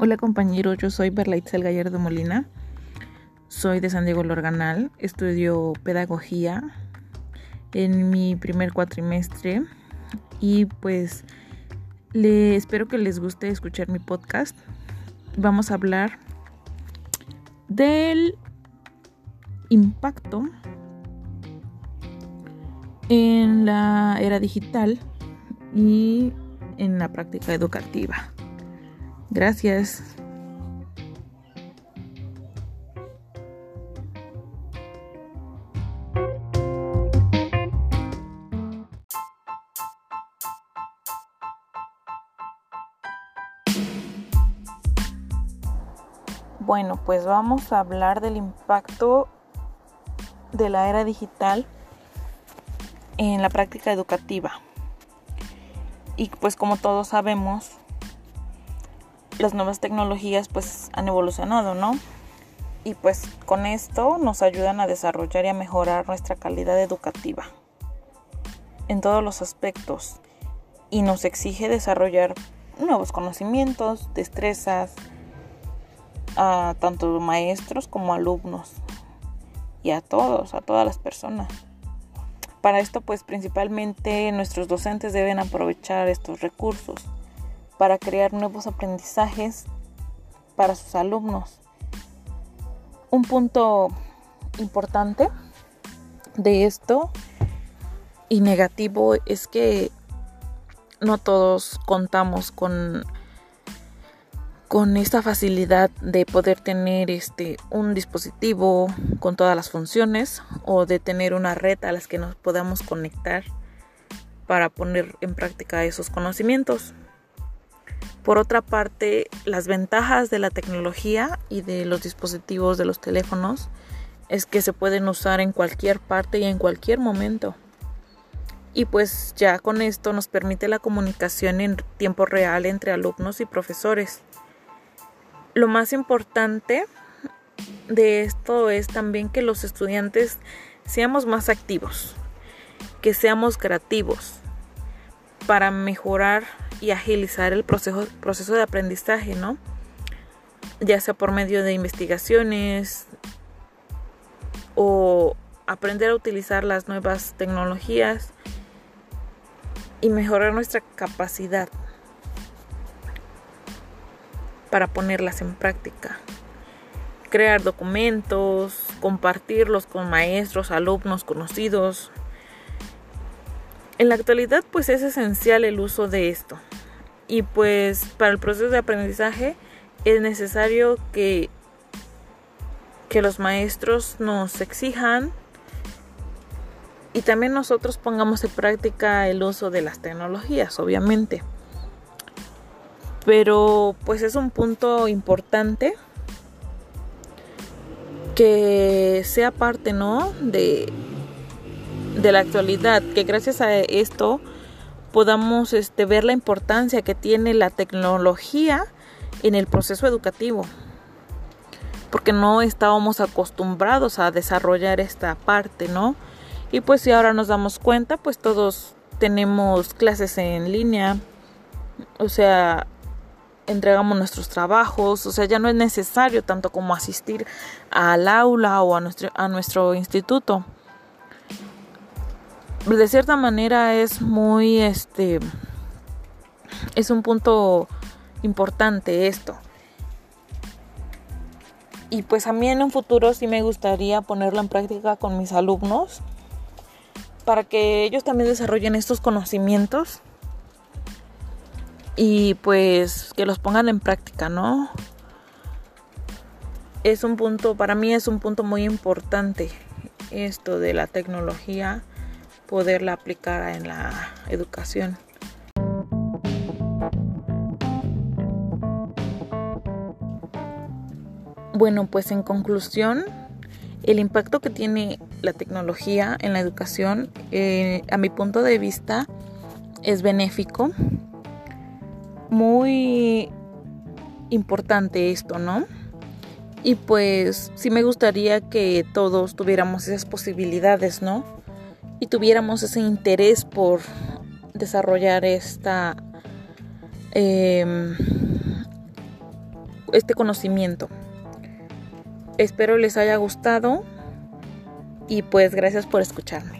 Hola compañeros, yo soy Berlaitzel Gallardo Molina, soy de San Diego Lorganal, estudio pedagogía en mi primer cuatrimestre y pues le espero que les guste escuchar mi podcast. Vamos a hablar del impacto en la era digital y en la práctica educativa. Gracias. Bueno, pues vamos a hablar del impacto de la era digital en la práctica educativa. Y pues como todos sabemos, las nuevas tecnologías pues han evolucionado, ¿no? Y pues con esto nos ayudan a desarrollar y a mejorar nuestra calidad educativa en todos los aspectos y nos exige desarrollar nuevos conocimientos, destrezas a tanto maestros como alumnos y a todos, a todas las personas. Para esto pues principalmente nuestros docentes deben aprovechar estos recursos para crear nuevos aprendizajes para sus alumnos. Un punto importante de esto y negativo es que no todos contamos con con esta facilidad de poder tener este un dispositivo con todas las funciones o de tener una red a las que nos podamos conectar para poner en práctica esos conocimientos. Por otra parte, las ventajas de la tecnología y de los dispositivos de los teléfonos es que se pueden usar en cualquier parte y en cualquier momento. Y pues ya con esto nos permite la comunicación en tiempo real entre alumnos y profesores. Lo más importante de esto es también que los estudiantes seamos más activos, que seamos creativos para mejorar y agilizar el proceso, proceso de aprendizaje, ¿no? Ya sea por medio de investigaciones o aprender a utilizar las nuevas tecnologías y mejorar nuestra capacidad para ponerlas en práctica. Crear documentos, compartirlos con maestros, alumnos, conocidos, en la actualidad pues es esencial el uso de esto y pues para el proceso de aprendizaje es necesario que, que los maestros nos exijan y también nosotros pongamos en práctica el uso de las tecnologías, obviamente. Pero pues es un punto importante que sea parte, ¿no? De, de la actualidad, que gracias a esto podamos este, ver la importancia que tiene la tecnología en el proceso educativo, porque no estábamos acostumbrados a desarrollar esta parte, ¿no? Y pues si ahora nos damos cuenta, pues todos tenemos clases en línea, o sea, entregamos nuestros trabajos, o sea, ya no es necesario tanto como asistir al aula o a nuestro, a nuestro instituto de cierta manera es muy este es un punto importante esto y pues a mí en un futuro sí me gustaría ponerlo en práctica con mis alumnos para que ellos también desarrollen estos conocimientos y pues que los pongan en práctica, ¿no? Es un punto, para mí es un punto muy importante esto de la tecnología poderla aplicar en la educación. Bueno, pues en conclusión, el impacto que tiene la tecnología en la educación, eh, a mi punto de vista, es benéfico. Muy importante esto, ¿no? Y pues sí me gustaría que todos tuviéramos esas posibilidades, ¿no? Y tuviéramos ese interés por desarrollar esta em, este conocimiento. Espero les haya gustado y pues gracias por escucharme.